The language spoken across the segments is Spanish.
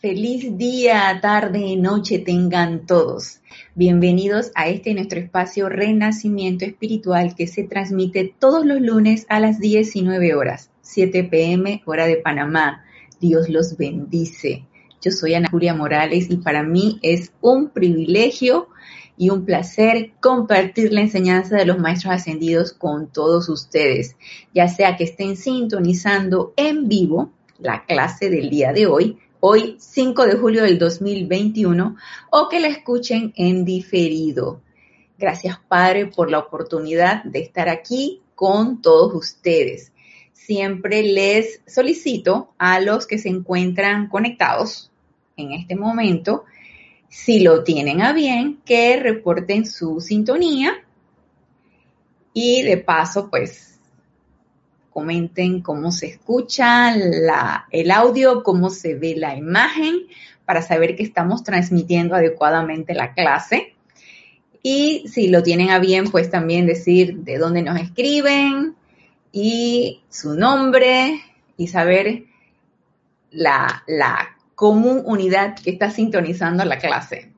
Feliz día, tarde, noche tengan todos. Bienvenidos a este nuestro espacio Renacimiento Espiritual que se transmite todos los lunes a las 19 horas, 7 pm hora de Panamá. Dios los bendice. Yo soy Ana Julia Morales y para mí es un privilegio y un placer compartir la enseñanza de los maestros ascendidos con todos ustedes, ya sea que estén sintonizando en vivo la clase del día de hoy hoy 5 de julio del 2021 o que la escuchen en diferido. Gracias Padre por la oportunidad de estar aquí con todos ustedes. Siempre les solicito a los que se encuentran conectados en este momento, si lo tienen a bien, que reporten su sintonía y de paso, pues comenten cómo se escucha el audio, cómo se ve la imagen, para saber que estamos transmitiendo adecuadamente la clase. Y si lo tienen a bien, pues también decir de dónde nos escriben y su nombre y saber la, la común unidad que está sintonizando la clase.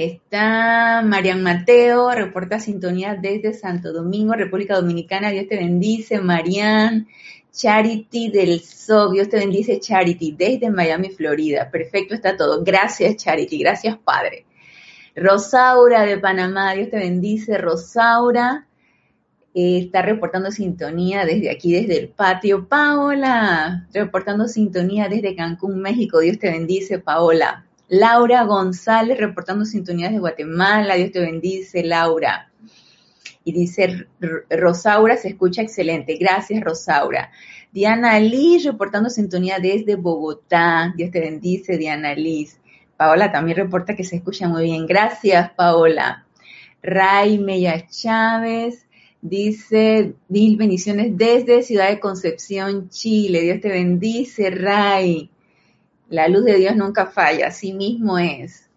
Está Marian Mateo, reporta sintonía desde Santo Domingo, República Dominicana. Dios te bendice, Marian. Charity del SO, Dios te bendice, Charity, desde Miami, Florida. Perfecto, está todo. Gracias, Charity. Gracias, Padre. Rosaura de Panamá, Dios te bendice, Rosaura. Eh, está reportando sintonía desde aquí, desde el patio. Paola, reportando sintonía desde Cancún, México. Dios te bendice, Paola. Laura González reportando sintonías de Guatemala. Dios te bendice, Laura. Y dice Rosaura, se escucha excelente. Gracias, Rosaura. Diana Liz reportando sintonía desde Bogotá. Dios te bendice, Diana Liz. Paola también reporta que se escucha muy bien. Gracias, Paola. Ray Mella Chávez dice mil bendiciones desde Ciudad de Concepción, Chile. Dios te bendice, Ray. La luz de Dios nunca falla, así mismo es.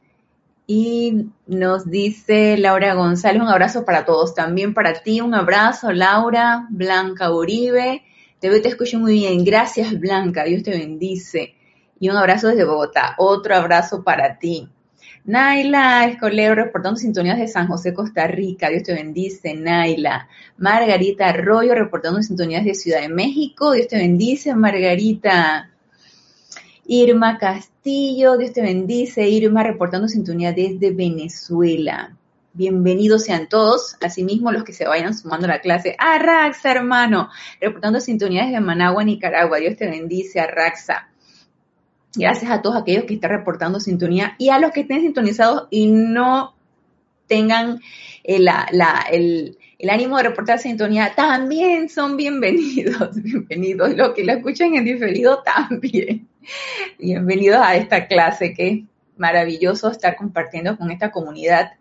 Y nos dice Laura González, un abrazo para todos, también para ti, un abrazo, Laura, Blanca Uribe, te veo te escucho muy bien, gracias Blanca, Dios te bendice. Y un abrazo desde Bogotá, otro abrazo para ti. Naila Escolero reportando sintonías de San José, Costa Rica. Dios te bendice, Naila. Margarita Arroyo reportando sintonías de Ciudad de México. Dios te bendice, Margarita. Irma Castillo, Dios te bendice. Irma reportando sintonía desde Venezuela. Bienvenidos sean todos, asimismo los que se vayan sumando a la clase. A Raxa, hermano, reportando sintonía desde Managua, Nicaragua. Dios te bendice, a Raxa. Gracias a todos aquellos que están reportando sintonía y a los que estén sintonizados y no tengan el, el, ánimo de reportar sintonía, también son bienvenidos, bienvenidos. Los que la escuchan en diferido también. Bienvenidos a esta clase, que maravilloso estar compartiendo con esta comunidad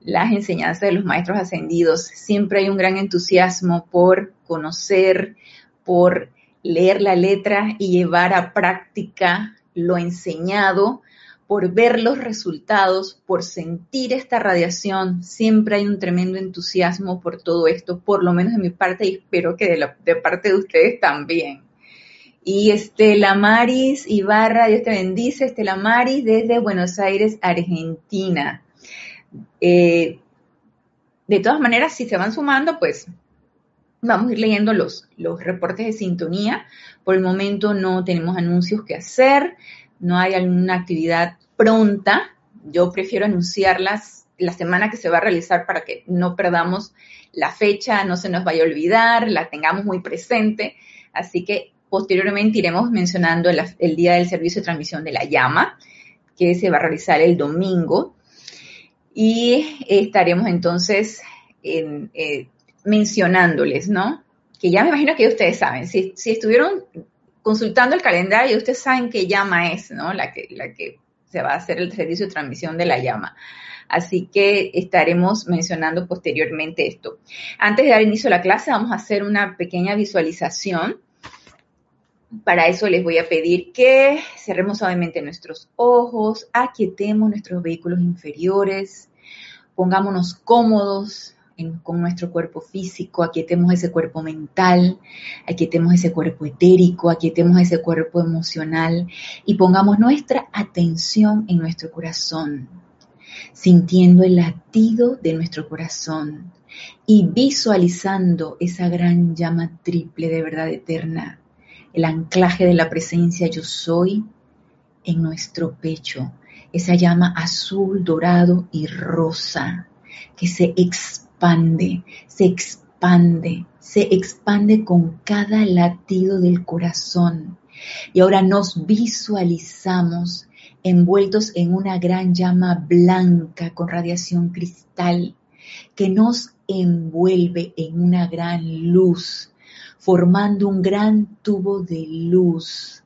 las enseñanzas de los maestros ascendidos. Siempre hay un gran entusiasmo por conocer, por leer la letra y llevar a práctica lo enseñado, por ver los resultados, por sentir esta radiación. Siempre hay un tremendo entusiasmo por todo esto, por lo menos de mi parte y espero que de, la, de parte de ustedes también. Y Estela Maris Ibarra, Dios te bendice, Estela Maris desde Buenos Aires, Argentina. Eh, de todas maneras, si se van sumando, pues vamos a ir leyendo los, los reportes de sintonía. Por el momento no tenemos anuncios que hacer, no hay alguna actividad pronta. Yo prefiero anunciarlas la semana que se va a realizar para que no perdamos la fecha, no se nos vaya a olvidar, la tengamos muy presente. Así que Posteriormente iremos mencionando el, día del servicio de transmisión de la llama, que se va a realizar el domingo. Y estaremos entonces eh, mencionándoles, ¿no? Que ya me imagino que ustedes saben, si, estuvieron consultando el calendario, ustedes saben qué llama es, ¿no? La que, la que se va a hacer el servicio de transmisión de la llama. Así que estaremos mencionando posteriormente esto. Antes de dar inicio a la clase, vamos a hacer una pequeña visualización para eso les voy a pedir que cerremos suavemente nuestros ojos, aquietemos nuestros vehículos inferiores, pongámonos cómodos con nuestro cuerpo físico, aquietemos ese cuerpo mental, aquietemos ese cuerpo etérico, aquietemos ese cuerpo emocional y pongamos nuestra atención en nuestro corazón, sintiendo el latido de nuestro corazón y visualizando esa gran llama triple de verdad eterna, el anclaje de la presencia yo soy en nuestro pecho, esa llama azul, dorado y rosa que se expande, se expande, se expande con cada latido del corazón. Y ahora nos visualizamos envueltos en una gran llama blanca con radiación cristal que nos envuelve en una gran luz, formando un gran tubo de luz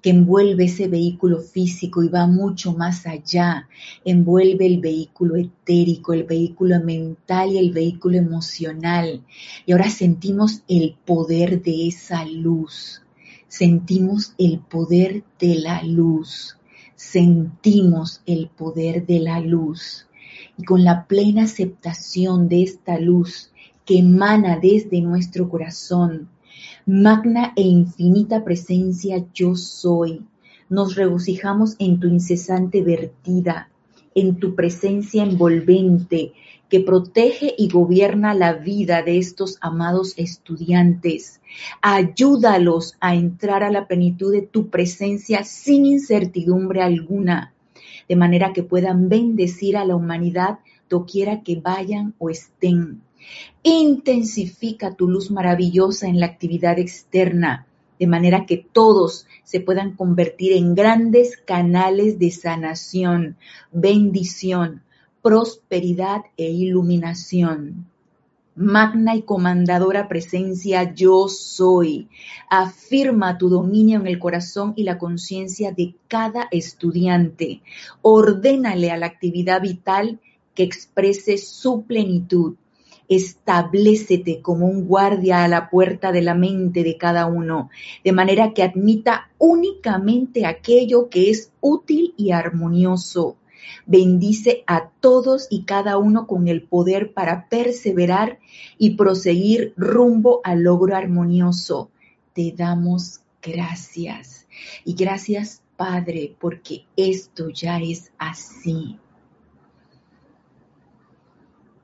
que envuelve ese vehículo físico y va mucho más allá, envuelve el vehículo etérico, el vehículo mental y el vehículo emocional. Y ahora sentimos el poder de esa luz, sentimos el poder de la luz, sentimos el poder de la luz. Y con la plena aceptación de esta luz que emana desde nuestro corazón, Magna e infinita presencia yo soy. Nos regocijamos en tu incesante vertida, en tu presencia envolvente que protege y gobierna la vida de estos amados estudiantes. Ayúdalos a entrar a la plenitud de tu presencia sin incertidumbre alguna, de manera que puedan bendecir a la humanidad doquiera que vayan o estén. Intensifica tu luz maravillosa en la actividad externa, de manera que todos se puedan convertir en grandes canales de sanación, bendición, prosperidad e iluminación. Magna y comandadora presencia yo soy. Afirma tu dominio en el corazón y la conciencia de cada estudiante. Ordénale a la actividad vital que exprese su plenitud establecete como un guardia a la puerta de la mente de cada uno, de manera que admita únicamente aquello que es útil y armonioso. Bendice a todos y cada uno con el poder para perseverar y proseguir rumbo al logro armonioso. Te damos gracias. Y gracias, Padre, porque esto ya es así.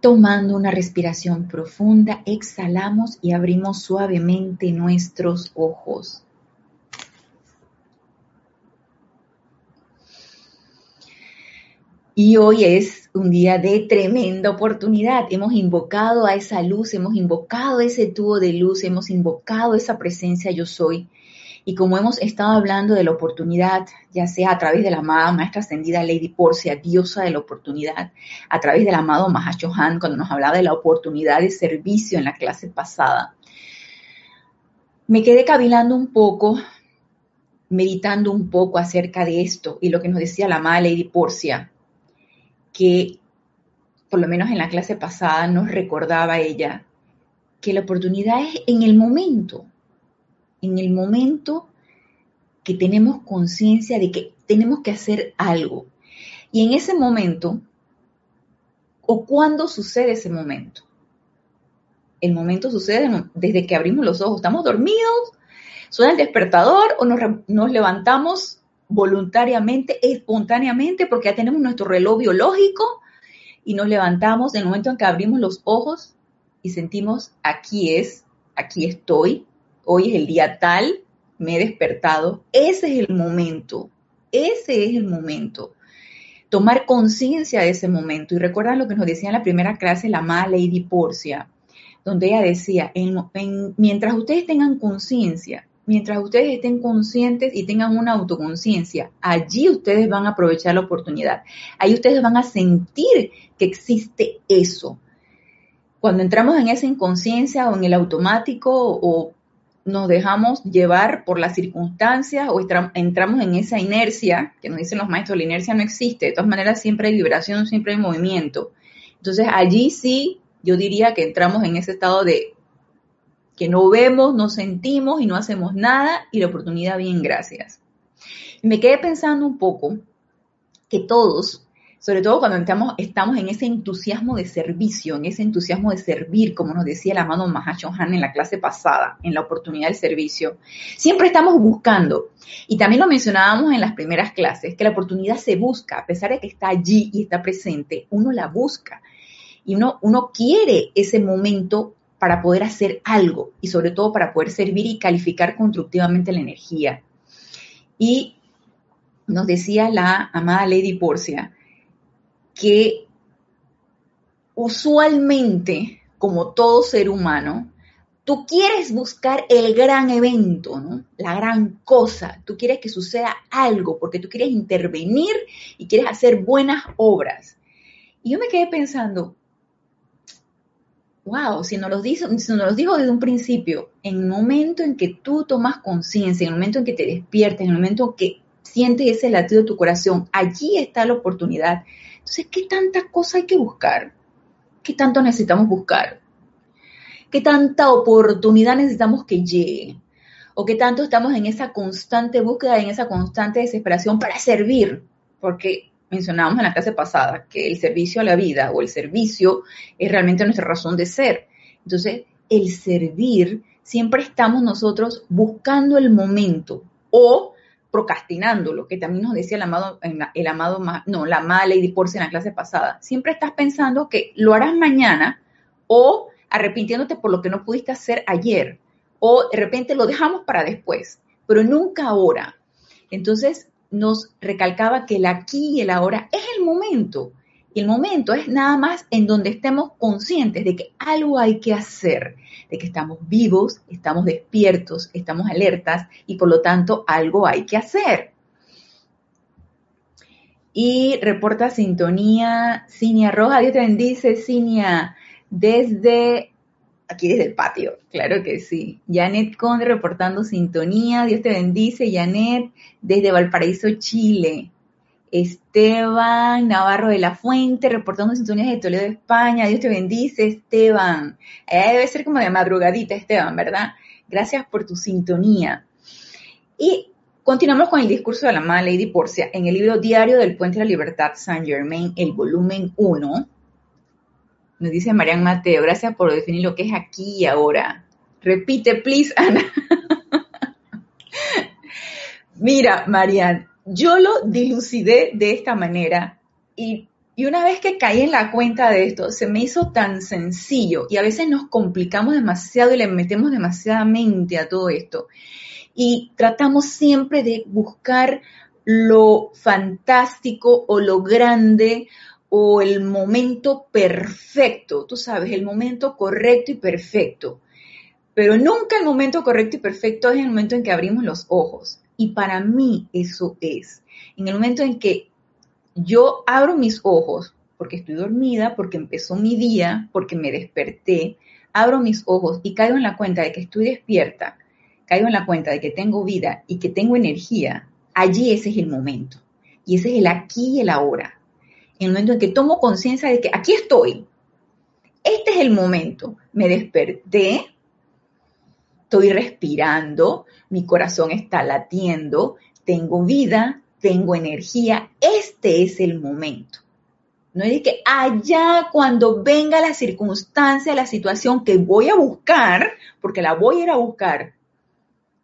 Tomando una respiración profunda, exhalamos y abrimos suavemente nuestros ojos. Y hoy es un día de tremenda oportunidad. Hemos invocado a esa luz, hemos invocado ese tubo de luz, hemos invocado esa presencia yo soy y como hemos estado hablando de la oportunidad, ya sea a través de la amada Maestra Ascendida Lady Porcia, diosa de la oportunidad, a través del amado Mahashohan, cuando nos hablaba de la oportunidad de servicio en la clase pasada, me quedé cavilando un poco, meditando un poco acerca de esto y lo que nos decía la amada Lady Porcia, que por lo menos en la clase pasada nos recordaba ella que la oportunidad es en el momento, en el momento que tenemos conciencia de que tenemos que hacer algo. Y en ese momento, o cuándo sucede ese momento. El momento sucede desde que abrimos los ojos. Estamos dormidos, suena el despertador o nos, nos levantamos voluntariamente, espontáneamente, porque ya tenemos nuestro reloj biológico y nos levantamos en el momento en que abrimos los ojos y sentimos, aquí es, aquí estoy, hoy es el día tal, me he despertado, ese es el momento, ese es el momento. Tomar conciencia de ese momento. Y recuerdan lo que nos decía en la primera clase la amada Lady Porcia, donde ella decía, mientras ustedes tengan conciencia, mientras ustedes estén conscientes y tengan una autoconciencia, allí ustedes van a aprovechar la oportunidad. Ahí ustedes van a sentir que existe eso. Cuando entramos en esa inconsciencia o en el automático o nos dejamos llevar por las circunstancias o entramos en esa inercia, que nos dicen los maestros, la inercia no existe, de todas maneras siempre hay vibración, siempre hay movimiento. Entonces allí sí, yo diría que entramos en ese estado de que no vemos, no sentimos y no hacemos nada y la oportunidad bien, gracias. me quedé pensando un poco que todos sobre todo cuando estamos, estamos en ese entusiasmo de servicio, en ese entusiasmo de servir, como nos decía el amado Han en la clase pasada, en la oportunidad del servicio, siempre estamos buscando. Y también lo mencionábamos en las primeras clases, que la oportunidad se busca, a pesar de que está allí y está presente, uno la busca. Y uno, uno quiere ese momento para poder hacer algo y sobre todo para poder servir y calificar constructivamente la energía. Y nos decía la amada Lady Porcia, que usualmente, como todo ser humano, tú quieres buscar el gran evento. La gran cosa. Tú quieres que suceda algo porque tú quieres intervenir y quieres hacer buenas obras. Y yo me quedé pensando, wow, si nos, lo dijo, desde un principio, en el momento en que tú tomas conciencia, en el momento en que te despiertes, en el momento en que sientes ese latido de tu corazón, allí está la oportunidad entonces, ¿qué tanta cosa hay que buscar? ¿Qué tanto necesitamos buscar? ¿Qué tanta oportunidad necesitamos que llegue? ¿O qué tanto estamos en esa constante búsqueda, en esa constante desesperación para servir? Porque mencionábamos en la clase pasada que el servicio a la vida o el servicio es realmente nuestra razón de ser. Entonces, el servir, siempre estamos nosotros buscando el momento o procrastinando, lo que también nos decía el amado, el amado, no, la amada Lady Porce en la clase pasada. Siempre estás pensando que lo harás mañana o arrepintiéndote por lo que no pudiste hacer ayer o de repente lo dejamos para después, pero nunca ahora. Entonces nos recalcaba que el aquí y el ahora es el momento. Y el momento es nada más en donde estemos conscientes de que algo hay que hacer, de que estamos vivos, estamos despiertos, estamos alertas y por lo tanto algo hay que hacer. Y reporta sintonía Cinia Roja, Dios te bendice, Cinia, desde aquí desde el patio, claro que sí. Janet Conde reportando sintonía, Dios te bendice, Janet, desde Valparaíso, Chile. Esteban Navarro de la Fuente, reportando sintonías de Toledo, España. Dios te bendice, Esteban. debe ser como de madrugadita, Esteban, ¿verdad? Gracias por tu sintonía. Y continuamos con el discurso de la amada Lady Porcia en el libro Diario del Puente de la Libertad, Saint Germain, el volumen 1. Nos dice Marian Mateo, gracias por definir lo que es aquí y ahora. Repite, please, Ana. Mira, Marian, yo lo dilucidé de esta manera y, una vez que caí en la cuenta de esto, se me hizo tan sencillo y a veces nos complicamos demasiado y le metemos demasiada mente a todo esto. Y tratamos siempre de buscar lo fantástico o lo grande o el momento perfecto, tú sabes, el momento correcto y perfecto. Pero nunca el momento correcto y perfecto es el momento en que abrimos los ojos. Y para mí eso es. En el momento en que yo abro mis ojos, porque estoy dormida, porque empezó mi día, porque me desperté, abro mis ojos y caigo en la cuenta de que estoy despierta, caigo en la cuenta de que tengo vida y que tengo energía, allí ese es el momento. Y ese es el aquí y el ahora. En el momento en que tomo conciencia de que aquí estoy. Este es el momento. Me desperté, estoy respirando, mi corazón está latiendo, tengo vida, tengo energía, este es el momento. No es de que allá cuando venga la circunstancia, la situación que voy a buscar, porque la voy a ir a buscar.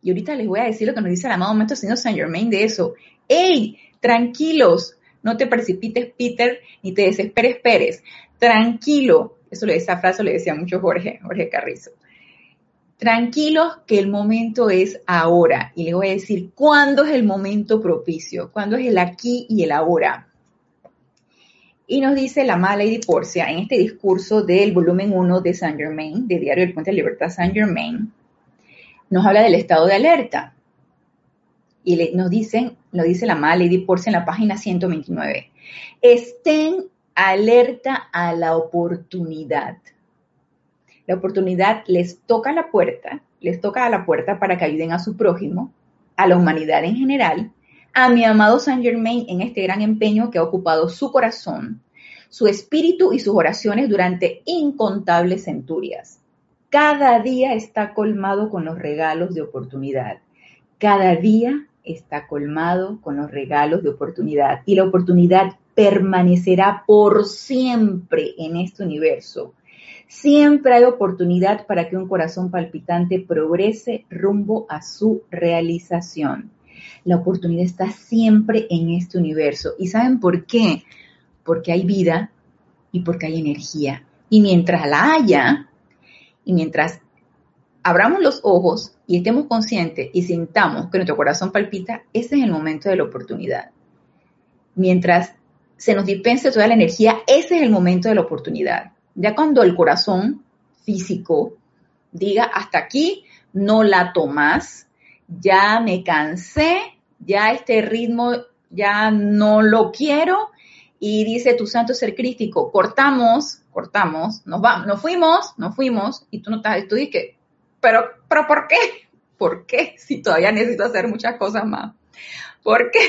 Y ahorita les voy a decir lo que nos dice el amado Maestro Señor Saint Germain de eso. ¡Ey! Tranquilos, no te precipites, Peter, ni te desesperes, Pérez. Tranquilo. Eso le, esa frase le decía mucho Jorge, Jorge Carrizo. Tranquilos que el momento es ahora. Y les voy a decir cuándo es el momento propicio, cuándo es el aquí y el ahora. Y nos dice la mala Lady Porcia en este discurso del volumen 1 de Saint Germain, de Diario del Puente de Libertad Saint Germain, nos habla del estado de alerta. Y nos dicen, lo dice la mala Lady Porcia en la página 129. Estén alerta a la oportunidad la oportunidad les toca la puerta, les toca a la puerta para que ayuden a su prójimo, a la humanidad en general, a mi amado Saint Germain en este gran empeño que ha ocupado su corazón, su espíritu y sus oraciones durante incontables centurias. Cada día está colmado con los regalos de oportunidad. Cada día está colmado con los regalos de oportunidad. Y la oportunidad permanecerá por siempre en este universo. Siempre hay oportunidad para que un corazón palpitante progrese rumbo a su realización. La oportunidad está siempre en este universo. ¿Y saben por qué? Porque hay vida y porque hay energía. Y mientras la haya, y mientras abramos los ojos y estemos conscientes y sintamos que nuestro corazón palpita, ese es el momento de la oportunidad. Mientras se nos dispense toda la energía, ese es el momento de la oportunidad. Ya cuando el corazón físico diga, hasta aquí no la tomas, ya me cansé, ya este ritmo ya no lo quiero, y dice tu santo ser crítico, cortamos, cortamos, nos vamos, nos fuimos, nos fuimos, y tú no estás, tú dices, pero, pero ¿por qué? ¿Por qué? Si todavía necesito hacer muchas cosas más. ¿Por qué?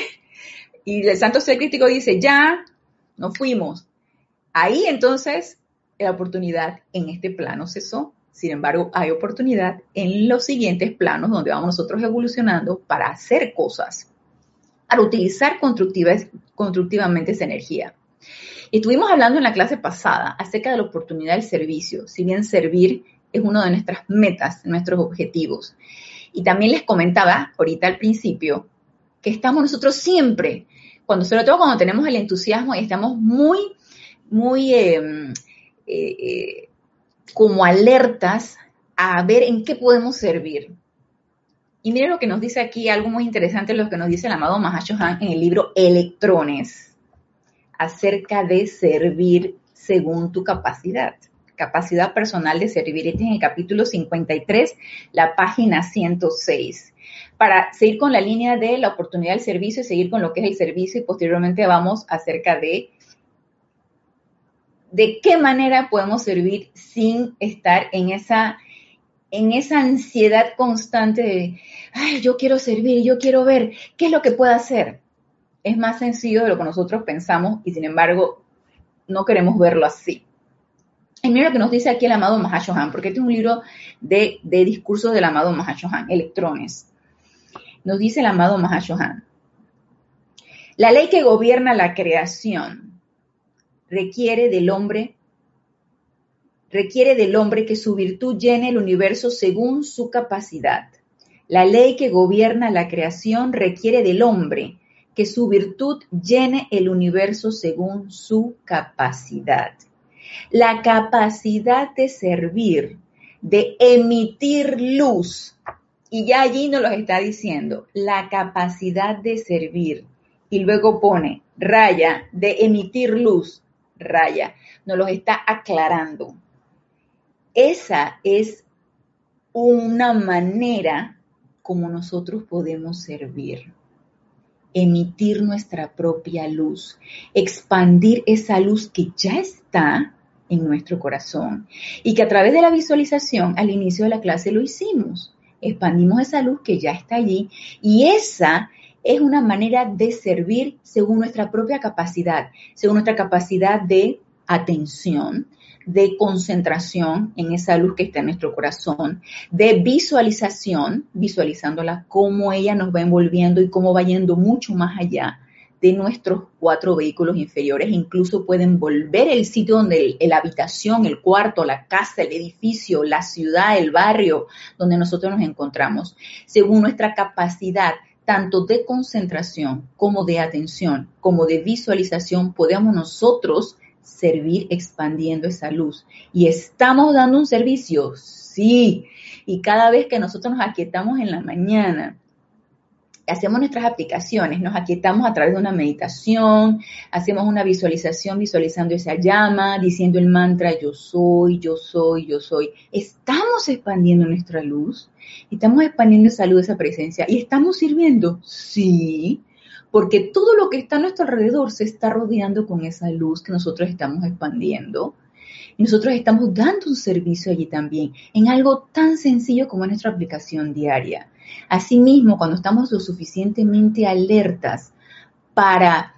Y el santo ser crítico dice, ya, nos fuimos. Ahí entonces la oportunidad en este plano cesó. Sin embargo, hay oportunidad en los siguientes planos donde vamos nosotros evolucionando para hacer cosas, para utilizar constructivamente esa energía. Estuvimos hablando en la clase pasada acerca de la oportunidad del servicio. Si bien servir es una de nuestras metas, nuestros objetivos. Y también les comentaba ahorita al principio que estamos nosotros siempre, cuando sobre todo cuando tenemos el entusiasmo y estamos muy, muy eh, eh, como alertas a ver en qué podemos servir. Y miren lo que nos dice aquí, algo muy interesante, lo que nos dice el amado Mahashohan en el libro Electrones, acerca de servir según tu capacidad capacidad personal de servir. Este es en el capítulo 53, la página 106. Para seguir con la línea de la oportunidad del servicio y seguir con lo que es el servicio y posteriormente vamos acerca de de qué manera podemos servir sin estar en esa en esa ansiedad constante de, ay, yo quiero servir, yo quiero ver qué es lo que puedo hacer. Es más sencillo de lo que nosotros pensamos y sin embargo no queremos verlo así. Y mira lo que nos dice aquí el amado Mahashohan, porque este es un libro de, de discursos del amado Mahashohan, electrones. Nos dice el amado Mahashohan. La ley que gobierna la creación requiere del hombre requiere del hombre que su virtud llene el universo según su capacidad. La ley que gobierna la creación requiere del hombre que su virtud llene el universo según su capacidad la capacidad de servir, de emitir luz. Y ya allí nos lo está diciendo, la capacidad de servir. Y luego pone raya, de emitir luz, raya. Nos lo está aclarando. Esa es una manera como nosotros podemos servir emitir nuestra propia luz, expandir esa luz que ya está en nuestro corazón y que a través de la visualización al inicio de la clase lo hicimos. Expandimos esa luz que ya está allí y esa es una manera de servir según nuestra propia capacidad, según nuestra capacidad de atención, de concentración en esa luz que está en nuestro corazón, de visualización, visualizándola cómo ella nos va envolviendo y cómo va yendo mucho más allá de nuestros cuatro vehículos inferiores, incluso pueden volver el sitio donde la habitación, el cuarto, la casa, el edificio, la ciudad, el barrio donde nosotros nos encontramos, según nuestra capacidad tanto de concentración como de atención, como de visualización, podemos nosotros servir expandiendo esa luz. ¿Y estamos dando un servicio? Sí. Y cada vez que nosotros nos aquietamos en la mañana, hacemos nuestras aplicaciones, nos aquietamos a través de una meditación, hacemos una visualización visualizando esa llama, diciendo el mantra yo soy, yo soy, yo soy. Estamos expandiendo nuestra luz, estamos expandiendo esa luz, esa presencia y estamos sirviendo, sí, porque todo lo que está a nuestro alrededor se está rodeando con esa luz que nosotros estamos expandiendo. Nosotros estamos dando un servicio allí también, en algo tan sencillo como nuestra aplicación diaria. Asimismo, cuando estamos lo suficientemente alertas para,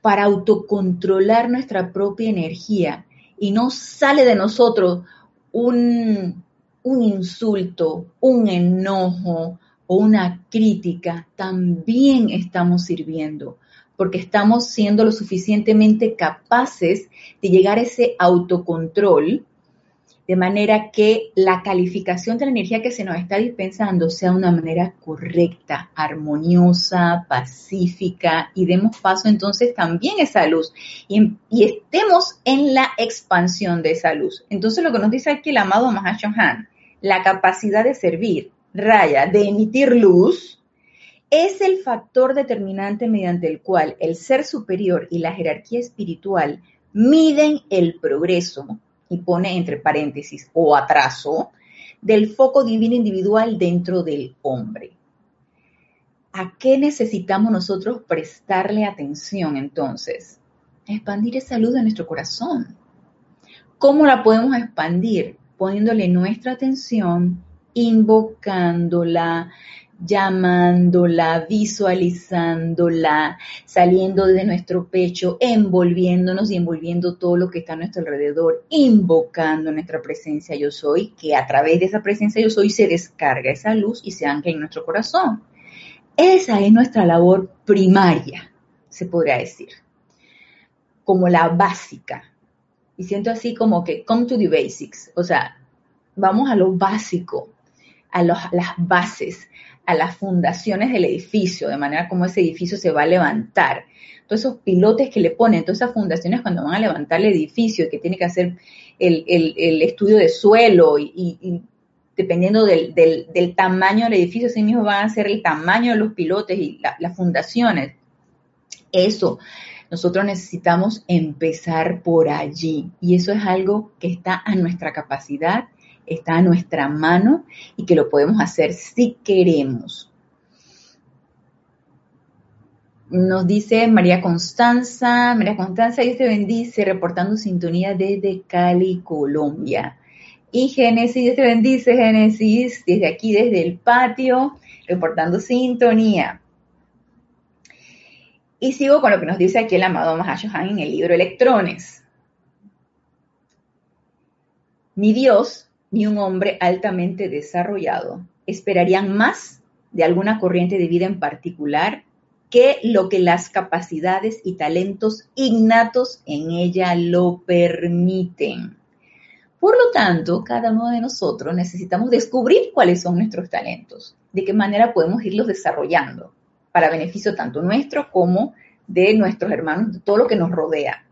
para autocontrolar nuestra propia energía y no sale de nosotros un, un insulto, un enojo o una crítica, también estamos sirviendo porque estamos siendo lo suficientemente capaces de llegar a ese autocontrol de manera que la calificación de la energía que se nos está dispensando sea una manera correcta, armoniosa, pacífica y demos paso entonces también a esa luz y, estemos en la expansión de esa luz. Entonces lo que nos dice aquí el amado Mahashohan, la capacidad de servir, raya, de emitir luz, es el factor determinante mediante el cual el ser superior y la jerarquía espiritual miden el progreso y pone entre paréntesis o atraso del foco divino individual dentro del hombre. ¿A qué necesitamos nosotros prestarle atención entonces? Expandir esa luz de nuestro corazón. ¿Cómo la podemos expandir? Poniéndole nuestra atención, invocándola, llamándola, visualizándola, saliendo de nuestro pecho, envolviéndonos y envolviendo todo lo que está a nuestro alrededor, invocando nuestra presencia yo soy, que a través de esa presencia yo soy se descarga esa luz y se ancla en nuestro corazón. Esa es nuestra labor primaria, se podría decir, como la básica. Y siento así como que come to the basics, o sea, vamos a lo básico, a, las bases, a las fundaciones del edificio, de manera como ese edificio se va a levantar. Todos esos pilotes que le ponen, todas esas fundaciones cuando van a levantar el edificio, que tiene que hacer el, estudio de suelo y, dependiendo del, tamaño del edificio, así mismo van a ser el tamaño de los pilotes y las fundaciones. Eso, nosotros necesitamos empezar por allí y eso es algo que está a nuestra capacidad está a nuestra mano y que lo podemos hacer si queremos. Nos dice María Constanza, María Constanza, Dios te bendice, reportando sintonía desde Cali, Colombia. Y Génesis, Dios te bendice, Génesis, desde aquí, desde el patio, reportando sintonía. Y sigo con lo que nos dice aquí el amado Mahashohan en el libro Electrones. Mi Dios ni un hombre altamente desarrollado esperarían más de alguna corriente de vida en particular que lo que las capacidades y talentos innatos en ella lo permiten. Por lo tanto, cada uno de nosotros necesitamos descubrir cuáles son nuestros talentos, de qué manera podemos irlos desarrollando para beneficio tanto nuestro como de nuestros hermanos, de todo lo que nos rodea.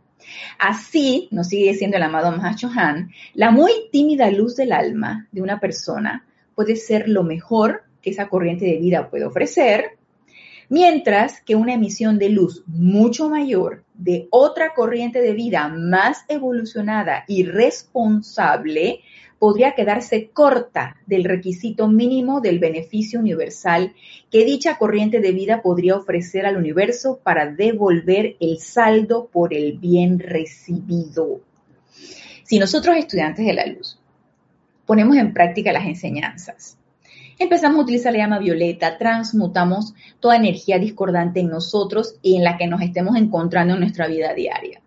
Así, nos sigue diciendo el amado Han, la muy tímida luz del alma de una persona puede ser lo mejor que esa corriente de vida puede ofrecer, mientras que una emisión de luz mucho mayor de otra corriente de vida más evolucionada y responsable podría quedarse corta del requisito mínimo del beneficio universal que dicha corriente de vida podría ofrecer al universo para devolver el saldo por el bien recibido. Si nosotros estudiantes de la luz ponemos en práctica las enseñanzas, empezamos a utilizar la llama violeta, transmutamos toda energía discordante en nosotros y en la que nos estemos encontrando en nuestra vida diaria.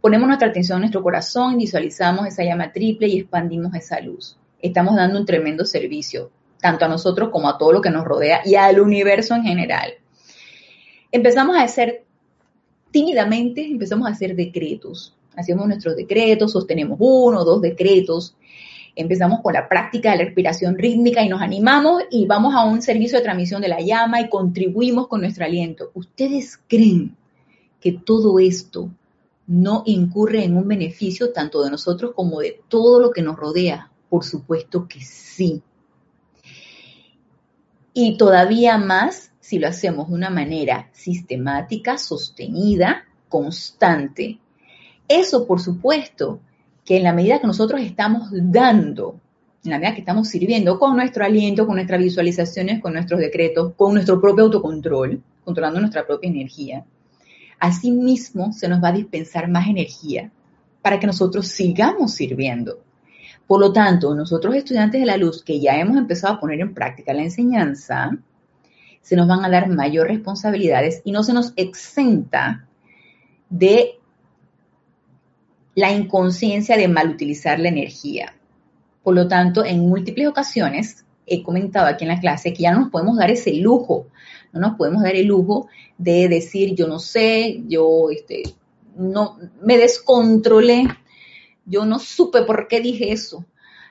Ponemos nuestra atención en nuestro corazón, visualizamos esa llama triple y expandimos esa luz. Estamos dando un tremendo servicio, tanto a nosotros como a todo lo que nos rodea y al universo en general. Empezamos a hacer tímidamente, empezamos a hacer decretos. Hacemos nuestros decretos, sostenemos uno o dos decretos. Empezamos con la práctica de la respiración rítmica y nos animamos y vamos a un servicio de transmisión de la llama y contribuimos con nuestro aliento. ¿Ustedes creen que todo esto no incurre en un beneficio tanto de nosotros como de todo lo que nos rodea? Por supuesto que sí. Y todavía más si lo hacemos de una manera sistemática, sostenida, constante. Eso, por supuesto, que en la medida que nosotros estamos dando, en la medida que estamos sirviendo con nuestro aliento, con nuestras visualizaciones, con nuestros decretos, con nuestro propio autocontrol, controlando nuestra propia energía, Asimismo, se nos va a dispensar más energía para que nosotros sigamos sirviendo. Por lo tanto, nosotros estudiantes de la luz que ya hemos empezado a poner en práctica la enseñanza, se nos van a dar mayor responsabilidades y no se nos exenta de la inconsciencia de mal utilizar la energía. Por lo tanto, en múltiples ocasiones he comentado aquí en la clase que ya no nos podemos dar ese lujo No nos podemos dar el lujo de decir yo no sé, yo este, no me descontrolé, yo no supe por qué dije eso.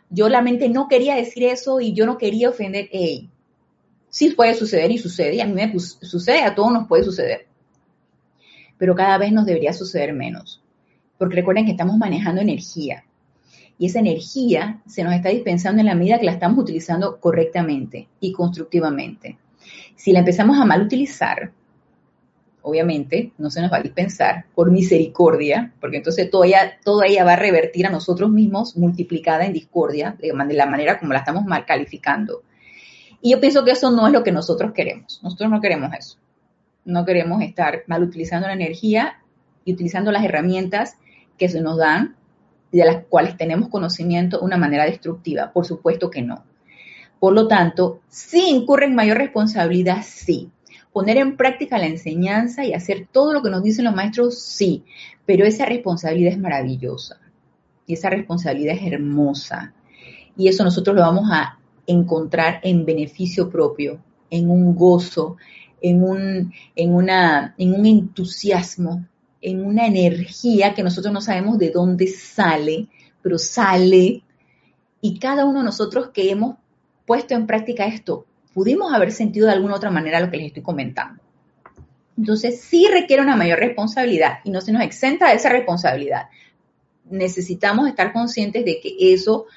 Yo la mente no quería decir eso y yo no quería ofender. Ey, sí puede suceder y sucede, a mí me sucede, a todos nos puede suceder. Pero cada vez nos debería suceder menos. Porque recuerden que estamos manejando energía. Y esa energía se nos está dispensando en la medida que la estamos utilizando correctamente y constructivamente. Si la empezamos a mal utilizar, obviamente no se nos va a dispensar por misericordia, porque entonces toda ella, toda ella va a revertir a nosotros mismos multiplicada en discordia, de la manera como la estamos mal calificando. Y yo pienso que eso no es lo que nosotros queremos. Nosotros no queremos eso. No queremos estar mal utilizando la energía y utilizando las herramientas que se nos dan y de las cuales tenemos conocimiento de una manera destructiva. Por supuesto que no. Por lo tanto, si incurre en mayor responsabilidad, sí. Poner en práctica la enseñanza y hacer todo lo que nos dicen los maestros, sí. Pero esa responsabilidad es maravillosa. Y esa responsabilidad es hermosa. Y eso nosotros lo vamos a encontrar en beneficio propio, en un gozo, en un, en una, en un entusiasmo, en una energía que nosotros no sabemos de dónde sale, pero sale. Y cada uno de nosotros que hemos puesto en práctica esto, pudimos haber sentido de alguna otra manera lo que les estoy comentando. Entonces, sí requiere una mayor responsabilidad y no se nos exenta de esa responsabilidad. Necesitamos estar conscientes de que eso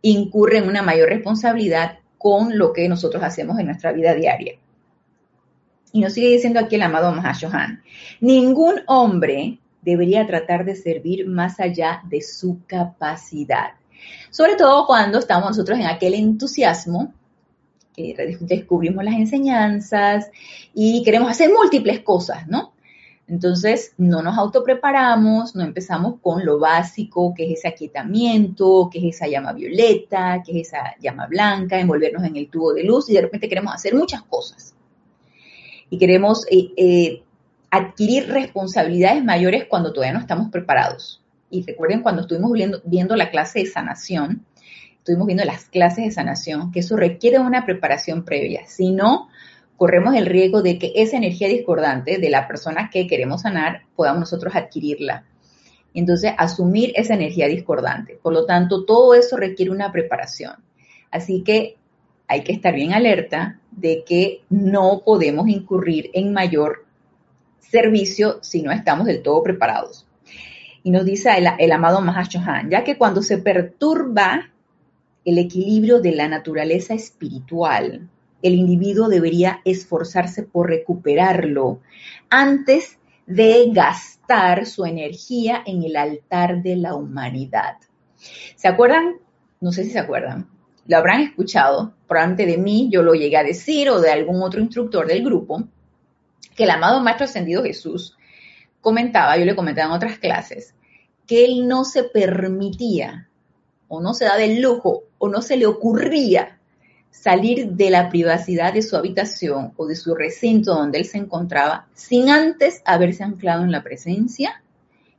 incurre en una mayor responsabilidad con lo que nosotros hacemos en nuestra vida diaria. Y nos sigue diciendo aquí el amado Mahashohan, ningún hombre debería tratar de servir más allá de su capacidad. Sobre todo cuando estamos nosotros en aquel entusiasmo que descubrimos las enseñanzas y queremos hacer múltiples cosas, ¿no? Entonces, no nos autopreparamos, no empezamos con lo básico, que es ese aquietamiento, que es esa llama violeta, que es esa llama blanca, envolvernos en el tubo de luz y de repente queremos hacer muchas cosas y queremos eh, eh, adquirir responsabilidades mayores cuando todavía no estamos preparados. Y recuerden cuando estuvimos viendo, la clase de sanación, estuvimos viendo las clases de sanación, que eso requiere una preparación previa. Si no, corremos el riesgo de que esa energía discordante de la persona que queremos sanar podamos nosotros adquirirla. Entonces, asumir esa energía discordante. Por lo tanto, todo eso requiere una preparación. Así que hay que estar bien alerta de que no podemos incurrir en mayor servicio si no estamos del todo preparados. Y nos dice el, amado Mahashohan, ya que cuando se perturba el equilibrio de la naturaleza espiritual, el individuo debería esforzarse por recuperarlo antes de gastar su energía en el altar de la humanidad. ¿Se acuerdan? No sé si se acuerdan lo habrán escuchado, probablemente de mí yo lo llegué a decir o de algún otro instructor del grupo, que el amado Maestro Ascendido Jesús comentaba, yo le comentaba en otras clases, que él no se permitía o no se da del lujo o no se le ocurría salir de la privacidad de su habitación o de su recinto donde él se encontraba sin antes haberse anclado en la presencia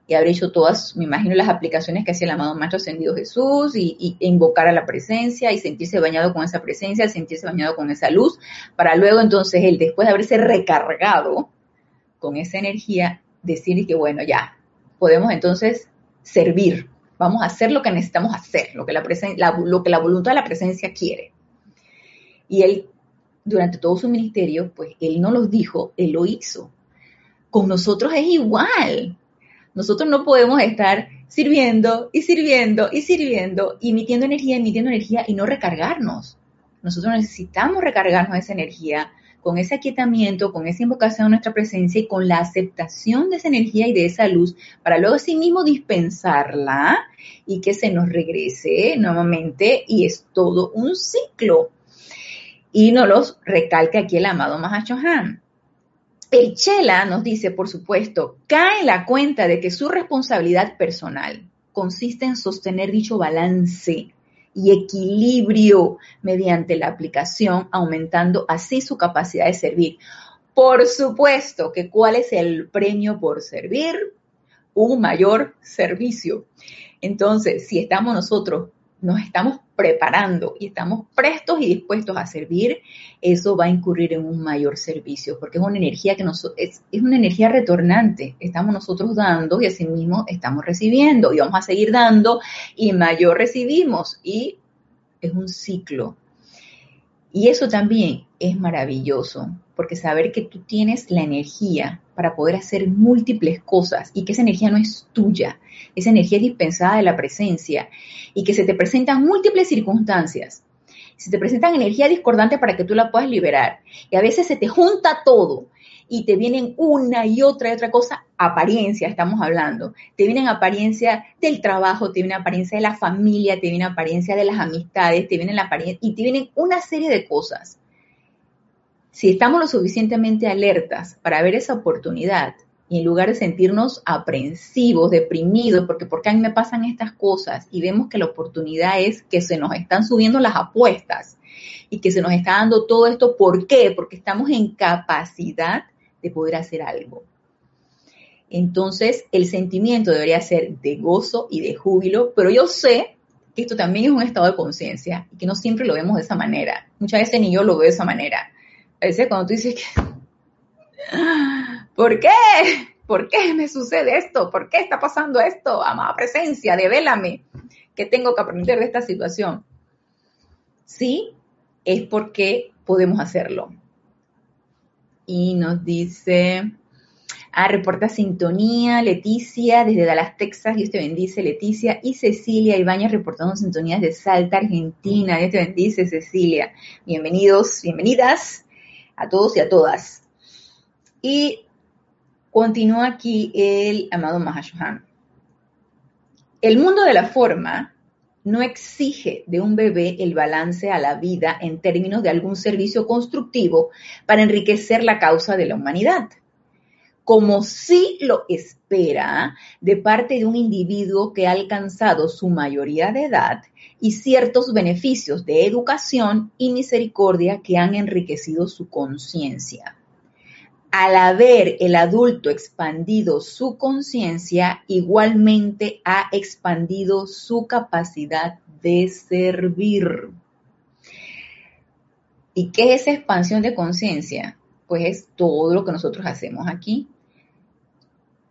y habré hecho todas, me imagino, las aplicaciones que hacía el amado Maestro Ascendido Jesús y, invocar a la presencia y sentirse bañado con esa presencia, sentirse bañado con esa luz, para luego entonces él, después de haberse recargado con esa energía, decir que bueno, ya, podemos entonces servir, vamos a hacer lo que necesitamos hacer, lo que la, lo que la voluntad de la presencia quiere. Y él, durante todo su ministerio, pues él no los dijo, él lo hizo. Con nosotros es igual nosotros no podemos estar sirviendo y sirviendo y sirviendo, emitiendo energía, emitiendo energía y no recargarnos. Nosotros necesitamos recargarnos esa energía con ese aquietamiento, con esa invocación a nuestra presencia y con la aceptación de esa energía y de esa luz para luego sí mismo dispensarla y que se nos regrese nuevamente y es todo un ciclo. Y nos los recalca aquí el amado Mahachohan. El Chela nos dice, por supuesto, cae en la cuenta de que su responsabilidad personal consiste en sostener dicho balance y equilibrio mediante la aplicación, aumentando así su capacidad de servir. Por supuesto que cuál es el premio por servir? Un mayor servicio. Entonces, si estamos nosotros nos estamos preparando y estamos prestos y dispuestos a servir, eso va a incurrir en un mayor servicio, porque es una energía que nos, es, es una energía retornante. Estamos nosotros dando y asimismo estamos recibiendo y vamos a seguir dando y mayor recibimos y es un ciclo. Y eso también es maravilloso, porque saber que tú tienes la energía para poder hacer múltiples cosas y que esa energía no es tuya, esa energía es dispensada de la presencia y que se te presentan múltiples circunstancias. Se te presentan energía discordante para que tú la puedas liberar. Y a veces se te junta todo y te vienen una y otra y otra cosa, apariencia estamos hablando. Te vienen apariencia del trabajo, te viene apariencia de la familia, te viene apariencia de las amistades, te vienen la apariencia y te vienen una serie de cosas si estamos lo suficientemente alertas para ver esa oportunidad y en lugar de sentirnos aprensivos, deprimidos, porque ¿por qué a mí me pasan estas cosas? Y vemos que la oportunidad es que se nos están subiendo las apuestas y que se nos está dando todo esto. ¿Por qué? Porque estamos en capacidad de poder hacer algo. Entonces, el sentimiento debería ser de gozo y de júbilo, pero yo sé que esto también es un estado de conciencia y que no siempre lo vemos de esa manera. Muchas veces ni yo lo veo de esa manera ese cuando tú dices que, ¿por qué? ¿Por qué me sucede esto? ¿Por qué está pasando esto? Amada presencia, devélame. ¿Qué tengo que aprender de esta situación? Sí, es porque podemos hacerlo. Y nos dice, ah, reporta sintonía, Leticia, desde Dallas, Texas, Dios te bendice, Leticia, y Cecilia Ibañez reportando sintonías de Salta, Argentina, Dios te bendice, Cecilia. Bienvenidos, bienvenidas a todos y a todas. Y continúa aquí el amado Mahashohan. El mundo de la forma no exige de un bebé el balance a la vida en términos de algún servicio constructivo para enriquecer la causa de la humanidad, como sí lo espera de parte de un individuo que ha alcanzado su mayoría de edad y ciertos beneficios de educación y misericordia que han enriquecido su conciencia. Al haber el adulto expandido su conciencia, igualmente ha expandido su capacidad de servir. ¿Y qué es esa expansión de conciencia? Pues es todo lo que nosotros hacemos aquí.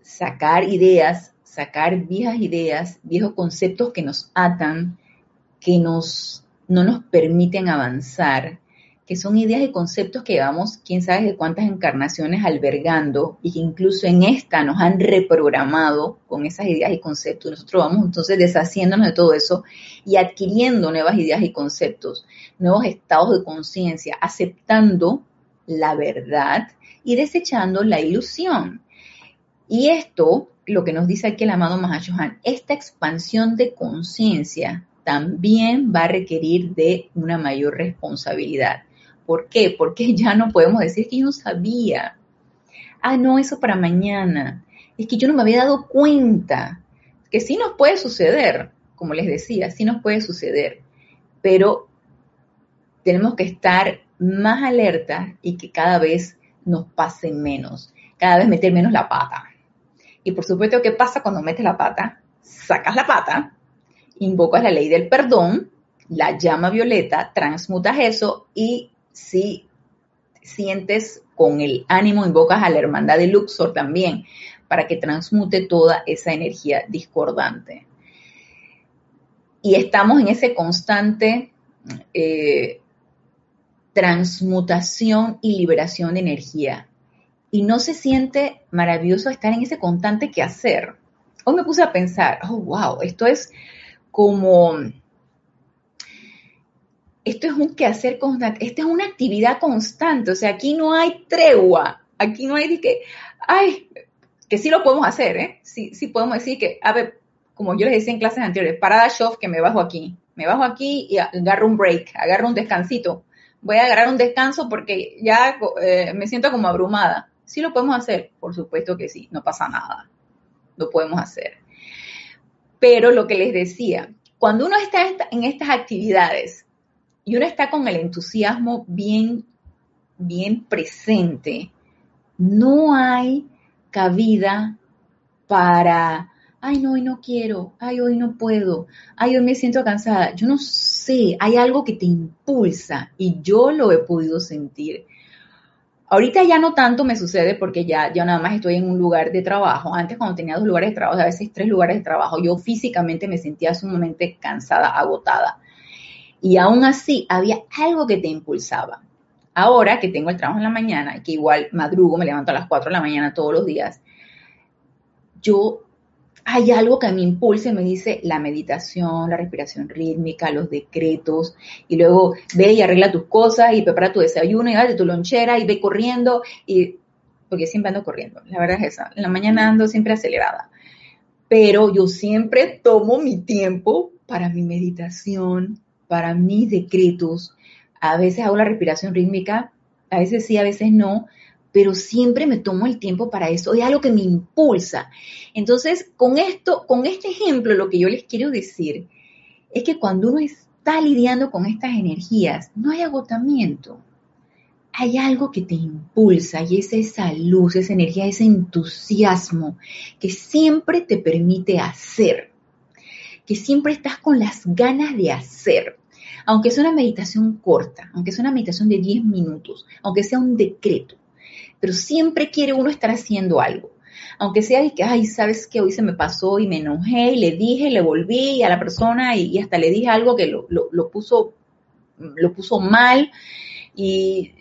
Sacar ideas, sacar viejas ideas, viejos conceptos que nos atan, que nos, no nos permiten avanzar, que son ideas y conceptos que llevamos quién sabe de cuántas encarnaciones albergando y que incluso en esta nos han reprogramado con esas ideas y conceptos. Nosotros vamos entonces deshaciéndonos de todo eso y adquiriendo nuevas ideas y conceptos, nuevos estados de conciencia, aceptando la verdad y desechando la ilusión. Y esto, lo que nos dice aquí el amado Mahashohan, esta expansión de conciencia también va a requerir de una mayor responsabilidad. ¿Por qué? Porque ya no podemos decir que yo no sabía. Ah, no, eso para mañana. Es que yo no me había dado cuenta. Que sí nos puede suceder, como les decía, sí nos puede suceder. Pero tenemos que estar más alerta y que cada vez nos pase menos. Cada vez meter menos la pata. Y por supuesto, ¿qué pasa cuando metes la pata? Sacas la pata invocas la ley del perdón, la llama violeta, transmutas eso y si sientes con el ánimo, invocas a la hermandad de Luxor también para que transmute toda esa energía discordante. Y estamos en ese constante eh, transmutación y liberación de energía. Y no se siente maravilloso estar en ese constante quehacer. Hoy me puse a pensar, oh, wow, esto es como esto es un quehacer constante, esta es una actividad constante, o sea, aquí no hay tregua, aquí no hay de que, ay, que sí lo podemos hacer, ¿eh? Sí, sí podemos decir que, a ver, como yo les decía en clases anteriores, parada show que me bajo aquí, me bajo aquí y agarro un break, agarro un descansito, voy a agarrar un descanso porque ya eh, me siento como abrumada. Sí lo podemos hacer, por supuesto que sí, no pasa nada, lo podemos hacer. Pero lo que les decía, cuando uno está en estas actividades y uno está con el entusiasmo bien, bien presente, no hay cabida para ay, no, hoy no quiero, ay, hoy no puedo, ay, hoy me siento cansada. Yo no sé, hay algo que te impulsa y yo lo he podido sentir. Ahorita ya no tanto me sucede porque ya, ya nada más estoy en un lugar de trabajo. Antes cuando tenía dos lugares de trabajo, a veces tres lugares de trabajo, yo físicamente me sentía sumamente cansada, agotada. Y aún así había algo que te impulsaba. Ahora que tengo el trabajo en la mañana, que igual madrugo, me levanto a las 4 de la mañana todos los días, yo hay algo que me impulsa y me dice la meditación, la respiración rítmica, los decretos, y luego ve y arregla tus cosas y prepara tu desayuno y de tu lonchera y ve corriendo, y porque siempre ando corriendo, la verdad es esa, en la mañana ando siempre acelerada, pero yo siempre tomo mi tiempo para mi meditación, para mis decretos, a veces hago la respiración rítmica, a veces sí, a veces no, pero siempre me tomo el tiempo para eso, es algo que me impulsa. Entonces, con esto, con este ejemplo, lo que yo les quiero decir es que cuando uno está lidiando con estas energías, no hay agotamiento. Hay algo que te impulsa y es esa luz, esa energía, ese entusiasmo que siempre te permite hacer, que siempre estás con las ganas de hacer aunque sea una meditación corta, aunque sea una meditación de 10 minutos, aunque sea un decreto, pero siempre quiere uno estar haciendo algo. Aunque sea de que, ay, sabes que hoy se me pasó y me enojé y le dije, le volví a la persona y, hasta le dije algo que lo, puso, lo puso mal y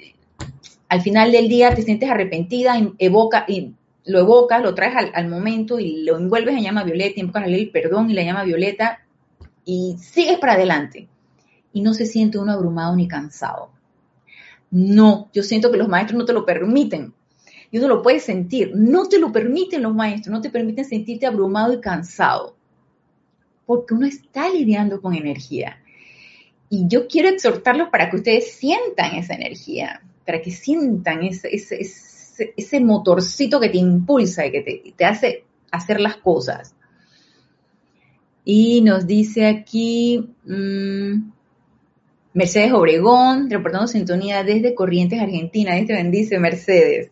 al final del día te sientes arrepentida, evoca, y lo evocas, lo traes al, momento y lo envuelves en llama violeta, invocas la ley perdón y la llama violeta y sigues para adelante. Y no se siente uno abrumado ni cansado. No, yo siento que los maestros no te lo permiten. Y uno lo puede sentir. No te lo permiten los maestros, no te permiten sentirte abrumado y cansado. Porque uno está lidiando con energía. Y yo quiero exhortarlos para que ustedes sientan esa energía, para que sientan ese, ese, motorcito que te impulsa y que te, hace hacer las cosas. Y nos dice aquí, mm, Mercedes Obregón, reportando sintonía desde Corrientes, Argentina. Dios te bendice, Mercedes.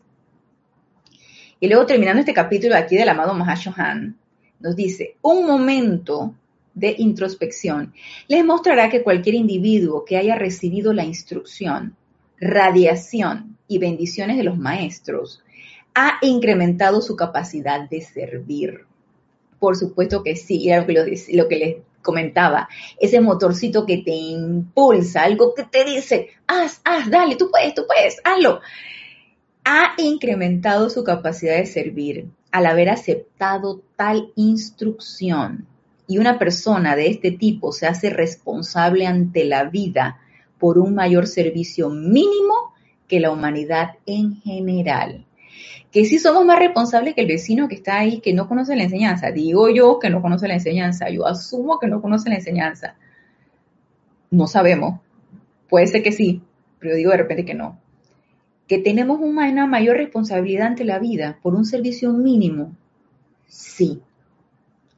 Y luego terminando este capítulo aquí del amado Mahashohan, nos dice, un momento de introspección les mostrará que cualquier individuo que haya recibido la instrucción, radiación y bendiciones de los maestros ha incrementado su capacidad de servir. Por supuesto que sí, y que, lo que les comentaba, ese motorcito que te impulsa, algo que te dice, haz, haz, dale, tú puedes, tú puedes, hazlo. Ha incrementado su capacidad de servir al haber aceptado tal instrucción. Y una persona de este tipo se hace responsable ante la vida por un mayor servicio mínimo que la humanidad en general que sí somos más responsables que el vecino que está ahí, que no conoce la enseñanza. Digo yo que no conoce la enseñanza, yo asumo que no conoce la enseñanza. No sabemos. Puede ser que sí, pero digo de repente que no. Que tenemos una mayor responsabilidad ante la vida por un servicio mínimo. Sí,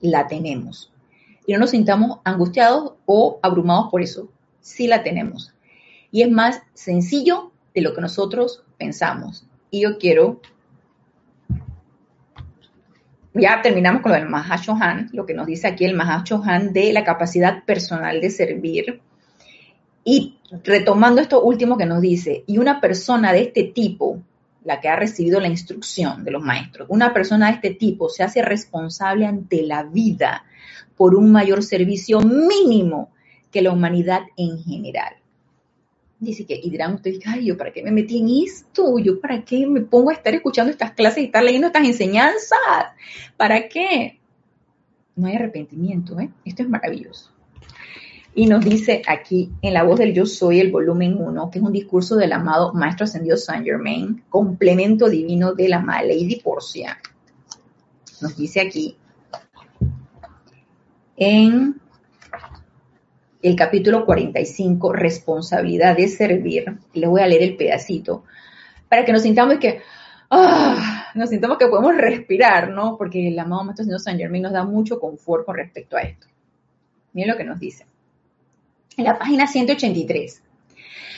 la tenemos. Y no nos sintamos angustiados o abrumados por eso. Sí la tenemos. Y es más sencillo de lo que nosotros pensamos. Y yo quiero ya terminamos con lo del Mahashohan, lo que nos dice aquí el Mahashohan de la capacidad personal de servir. Y retomando esto último que nos dice, y una persona de este tipo, la que ha recibido la instrucción de los maestros, una persona de este tipo se hace responsable ante la vida por un mayor servicio mínimo que la humanidad en general. Dice que, y dirán ustedes, ay, yo para qué me metí en esto, yo para qué me pongo a estar escuchando estas clases y estar leyendo estas enseñanzas, ¿para qué? No hay arrepentimiento, ¿eh? Esto es maravilloso. Y nos dice aquí en la voz del Yo Soy, el volumen 1, que es un discurso del amado Maestro Ascendido Saint Germain, complemento divino de la amada Lady Porcia. Nos dice aquí en el capítulo 45, responsabilidad de servir. Le voy a leer el pedacito para que nos sintamos que, ah, nos sintamos que podemos respirar, ¿no? Porque el amado Maestro Señor San Germain nos da mucho confort con respecto a esto. Miren lo que nos dice. En la página 183.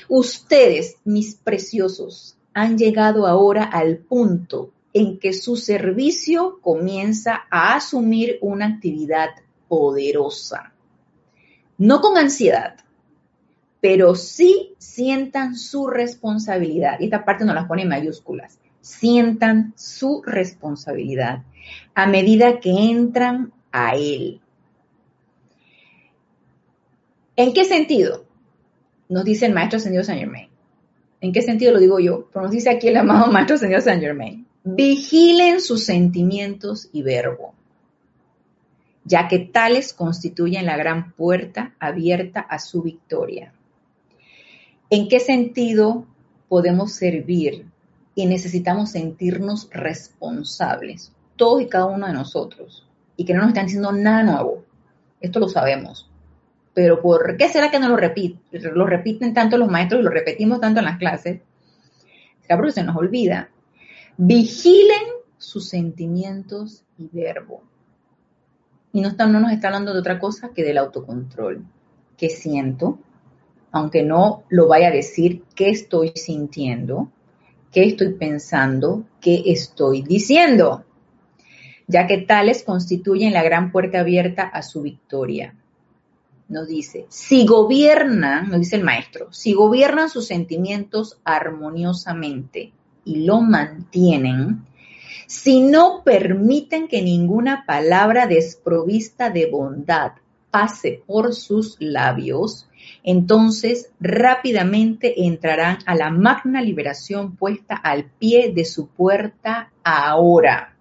Ustedes, mis preciosos, han llegado ahora al punto en que su servicio comienza a asumir una actividad poderosa. No con ansiedad, pero sí sientan su responsabilidad. Y esta parte no las pone en mayúsculas. Sientan su responsabilidad a medida que entran a Él. ¿En qué sentido? Nos dice el Maestro Señor Saint Germain. ¿En qué sentido lo digo yo? Pero nos dice aquí el amado Maestro Señor Saint Germain. Vigilen sus sentimientos y verbo, ya que tales constituyen la gran puerta abierta a su victoria. ¿En qué sentido podemos servir y necesitamos sentirnos responsables, todos y cada uno de nosotros, y que no nos están diciendo nada nuevo? Esto lo sabemos. Pero ¿por qué será que no lo repiten? Tanto los maestros y lo repetimos tanto en las clases. Será porque se nos olvida. Vigilen sus sentimientos y verbo. Y no, no nos está hablando de otra cosa que del autocontrol. ¿Qué siento? Aunque no lo vaya a decir, ¿qué estoy sintiendo? ¿Qué estoy pensando? ¿Qué estoy diciendo? Ya que tales constituyen la gran puerta abierta a su victoria. Nos dice, si gobiernan, nos dice el maestro, si gobiernan sus sentimientos armoniosamente, y lo mantienen, si no permiten que ninguna palabra desprovista de bondad pase por sus labios, entonces rápidamente entrarán a la magna liberación puesta al pie de su puerta ahora.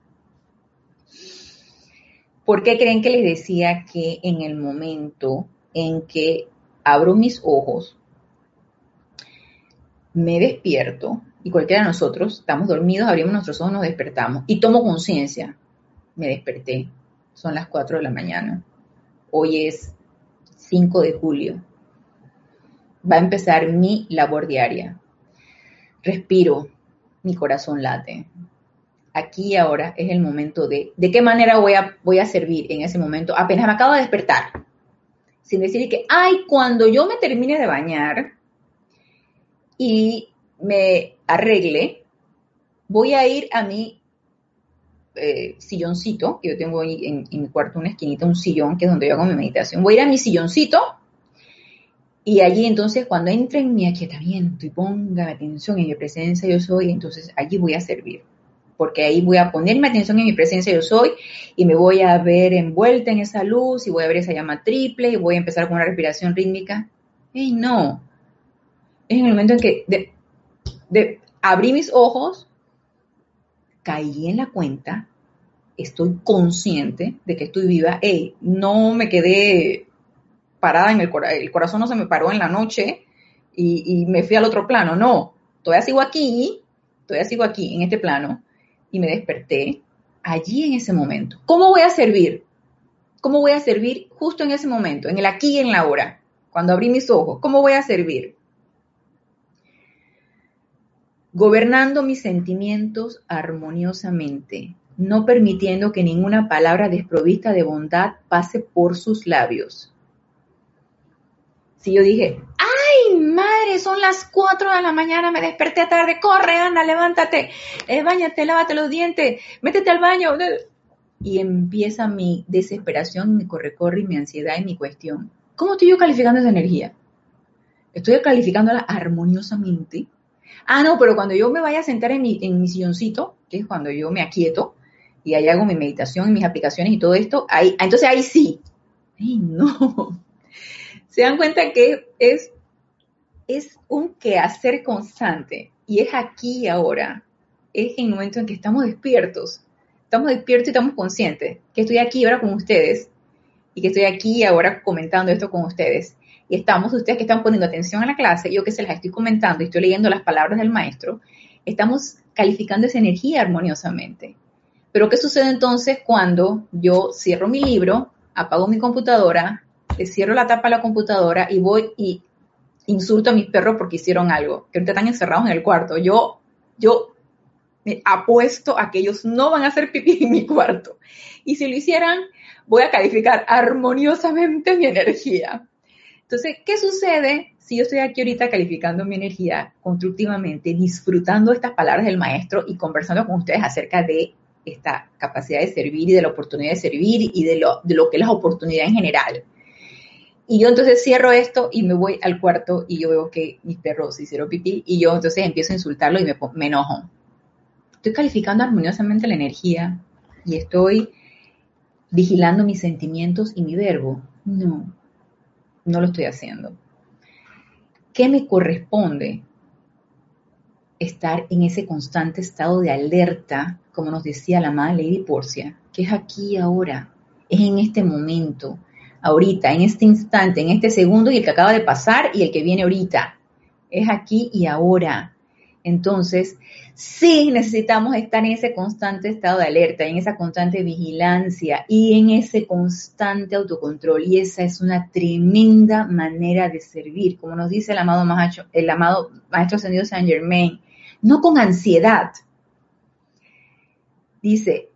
¿Por qué creen que les decía que en el momento en que abro mis ojos, me despierto, y cualquiera de nosotros estamos dormidos, abrimos nuestros ojos, nos despertamos y tomo conciencia. Me desperté, son las 4 de la mañana. Hoy es 5 de julio. Va a empezar mi labor diaria. Respiro, mi corazón late. Aquí ahora es el momento de, ¿de qué manera voy a, voy a servir en ese momento? Apenas me acabo de despertar. Sin decir que, ay, cuando yo me termine de bañar y me arregle, voy a ir a mi eh, silloncito, que yo tengo ahí en, mi cuarto una esquinita, un sillón, que es donde yo hago mi meditación. Voy a ir a mi silloncito y allí entonces cuando entre en mi aquietamiento y ponga atención en mi presencia yo soy, entonces allí voy a servir. Porque ahí voy a poner mi atención en mi presencia yo soy y me voy a ver envuelta en esa luz y voy a ver esa llama triple y voy a empezar con una respiración rítmica. ¡Ey, no! Es el momento en que abrí mis ojos, caí en la cuenta, estoy consciente de que estoy viva, hey, no me quedé parada en el corazón, el corazón no se me paró en la noche y, me fui al otro plano, no, todavía sigo aquí, todavía sigo aquí en este plano y me desperté allí en ese momento. ¿Cómo voy a servir? ¿Cómo voy a servir justo en ese momento, en el aquí y en la ahora, cuando abrí mis ojos? ¿Cómo voy a servir? Gobernando mis sentimientos armoniosamente, no permitiendo que ninguna palabra desprovista de bondad pase por sus labios. Si yo dije, ay, madre, son las 4 de la mañana, me desperté tarde, corre, anda, levántate, eh, bañate, lávate los dientes, métete al baño. Y empieza mi desesperación, mi corre-corre y mi ansiedad y mi cuestión. ¿Cómo estoy yo calificando esa energía? Estoy calificándola armoniosamente Ah, no, pero cuando yo me vaya a sentar en mi, en mi silloncito, que es cuando yo me aquieto y ahí hago mi meditación mis aplicaciones y todo esto, ahí, entonces ahí sí. Ay, no. Se dan cuenta que es, es un quehacer constante y es aquí y ahora. Es en el momento en que estamos despiertos. Estamos despiertos y estamos conscientes que estoy aquí ahora con ustedes y que estoy aquí ahora comentando esto con ustedes estamos, ustedes que están poniendo atención a la clase, yo que se las estoy comentando y estoy leyendo las palabras del maestro, estamos calificando esa energía armoniosamente. Pero ¿qué sucede entonces cuando yo cierro mi libro, apago mi computadora, le cierro la tapa a la computadora y voy y insulto a mis perros porque hicieron algo, que ahorita están encerrados en el cuarto? Yo, yo me apuesto a que ellos no van a hacer pipí en mi cuarto. Y si lo hicieran, voy a calificar armoniosamente mi energía. Entonces, ¿qué sucede si yo estoy aquí ahorita calificando mi energía constructivamente, disfrutando estas palabras del maestro y conversando con ustedes acerca de esta capacidad de servir y de la oportunidad de servir y de lo, de que es la oportunidad en general? Y yo entonces cierro esto y me voy al cuarto y yo veo que mis perros hicieron pipí y yo entonces empiezo a insultarlo y me, me enojo. Estoy calificando armoniosamente la energía y estoy vigilando mis sentimientos y mi verbo. No, no lo estoy haciendo. ¿Qué me corresponde? Estar en ese constante estado de alerta, como nos decía la amada Lady Porcia, que es aquí ahora, es en este momento, ahorita, en este instante, en este segundo y el que acaba de pasar y el que viene ahorita. Es aquí y ahora. Entonces, sí necesitamos estar en ese constante estado de alerta, en esa constante vigilancia y en ese constante autocontrol. Y esa es una tremenda manera de servir, como nos dice el amado maestro, el amado maestro ascendido Saint Germain, no con ansiedad. Dice,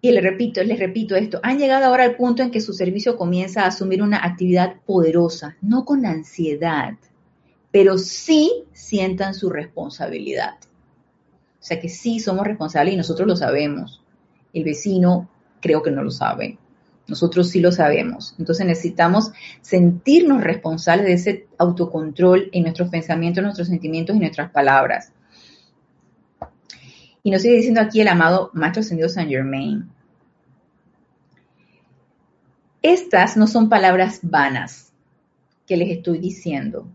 y le repito, les repito esto, han llegado ahora al punto en que su servicio comienza a asumir una actividad poderosa, no con ansiedad pero sí sientan su responsabilidad. O sea que sí somos responsables y nosotros lo sabemos. El vecino creo que no lo sabe. Nosotros sí lo sabemos. Entonces necesitamos sentirnos responsables de ese autocontrol en nuestros pensamientos, nuestros sentimientos y nuestras palabras. Y nos sigue diciendo aquí el amado Maestro Ascendido Saint Germain. Estas no son palabras vanas que les estoy diciendo,